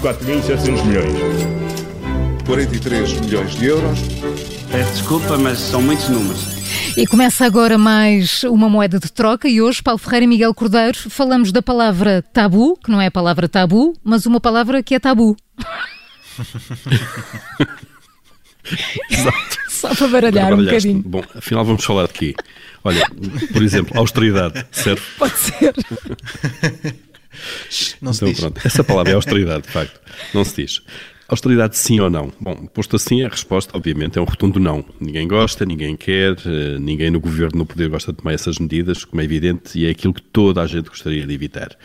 4.700 milhões. 43 milhões de euros. Peço desculpa, mas são muitos números. E começa agora mais uma moeda de troca e hoje, Paulo Ferreira e Miguel Cordeiro, falamos da palavra tabu, que não é a palavra tabu, mas uma palavra que é tabu. Exato. Só para baralhar um bocadinho. Bom, afinal vamos falar de quê? Olha, por exemplo, austeridade, serve? Pode ser. Não se Então diz. pronto, essa palavra é austeridade, de facto, não se diz. Austeridade sim ou não? Bom, posto assim, a resposta obviamente é um rotundo não. Ninguém gosta, ninguém quer, eh, ninguém no governo no poder gosta de tomar essas medidas, como é evidente, e é aquilo que toda a gente gostaria de evitar.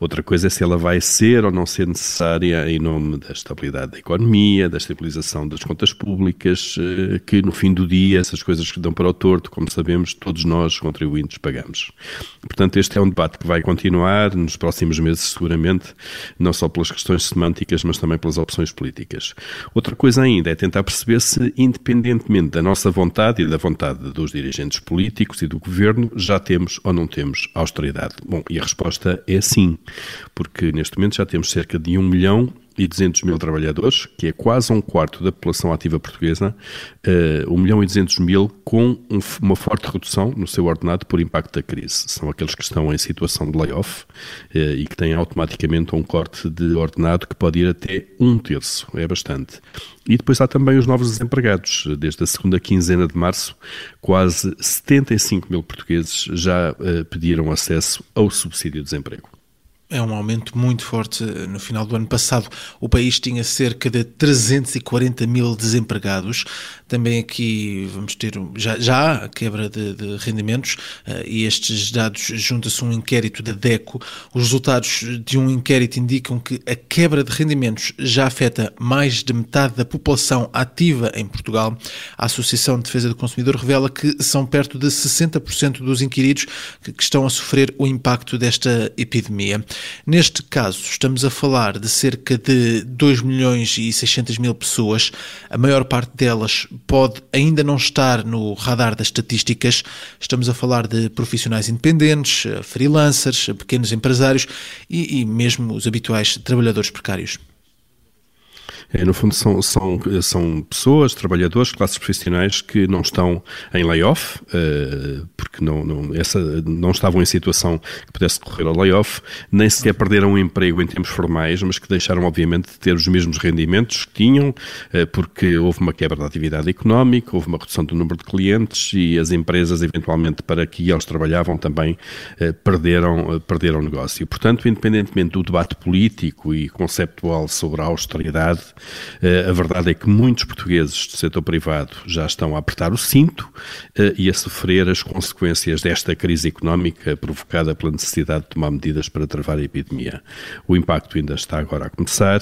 Outra coisa é se ela vai ser ou não ser necessária em nome da estabilidade da economia, da estabilização das contas públicas, eh, que no fim do dia essas coisas que dão para o torto, como sabemos, todos nós contribuintes pagamos. Portanto, este é um debate que vai continuar nos próximos meses, seguramente, não só pelas questões semânticas, mas também pelas opções políticas. Outra coisa ainda é tentar perceber se, independentemente da nossa vontade e da vontade dos dirigentes políticos e do governo, já temos ou não temos austeridade. Bom, e a resposta é sim, porque neste momento já temos cerca de 1 milhão e 200 mil trabalhadores, que é quase um quarto da população ativa portuguesa, uh, 1 milhão e 200 mil com um, uma forte redução no seu ordenado por impacto da crise. São aqueles que estão em situação de layoff uh, e que têm automaticamente um corte de ordenado que pode ir até um terço, é bastante. E depois há também os novos desempregados. Desde a segunda quinzena de março, quase 75 mil portugueses já uh, pediram acesso ao subsídio de desemprego. É um aumento muito forte. No final do ano passado, o país tinha cerca de 340 mil desempregados. Também aqui vamos ter já, já há quebra de, de rendimentos uh, e estes dados junta-se um inquérito da DECO. Os resultados de um inquérito indicam que a quebra de rendimentos já afeta mais de metade da população ativa em Portugal. A Associação de Defesa do Consumidor revela que são perto de 60% dos inquiridos que, que estão a sofrer o impacto desta epidemia. Neste caso, estamos a falar de cerca de 2 milhões e 600 mil pessoas. A maior parte delas pode ainda não estar no radar das estatísticas. Estamos a falar de profissionais independentes, freelancers, pequenos empresários e, e mesmo os habituais trabalhadores precários. É, no fundo, são, são, são pessoas, trabalhadores, classes profissionais que não estão em layoff, uh, porque não, não, essa, não estavam em situação que pudesse correr ao layoff, nem sequer perderam o emprego em termos formais, mas que deixaram, obviamente, de ter os mesmos rendimentos que tinham, uh, porque houve uma quebra da atividade económica, houve uma redução do número de clientes e as empresas, eventualmente, para que eles trabalhavam também, uh, perderam, perderam o negócio. Portanto, independentemente do debate político e conceptual sobre a austeridade, a verdade é que muitos portugueses do setor privado já estão a apertar o cinto e a sofrer as consequências desta crise económica provocada pela necessidade de tomar medidas para travar a epidemia. O impacto ainda está agora a começar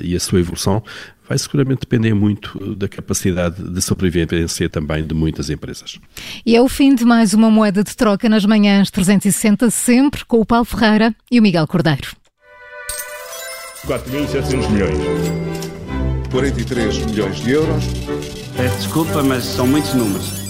e a sua evolução vai seguramente depender muito da capacidade de sobrevivência também de muitas empresas. E é o fim de mais uma moeda de troca nas manhãs 360, sempre com o Paulo Ferreira e o Miguel Cordeiro. 4.700 milhões. 43 milhões de euros. Peço desculpa, mas são muitos números.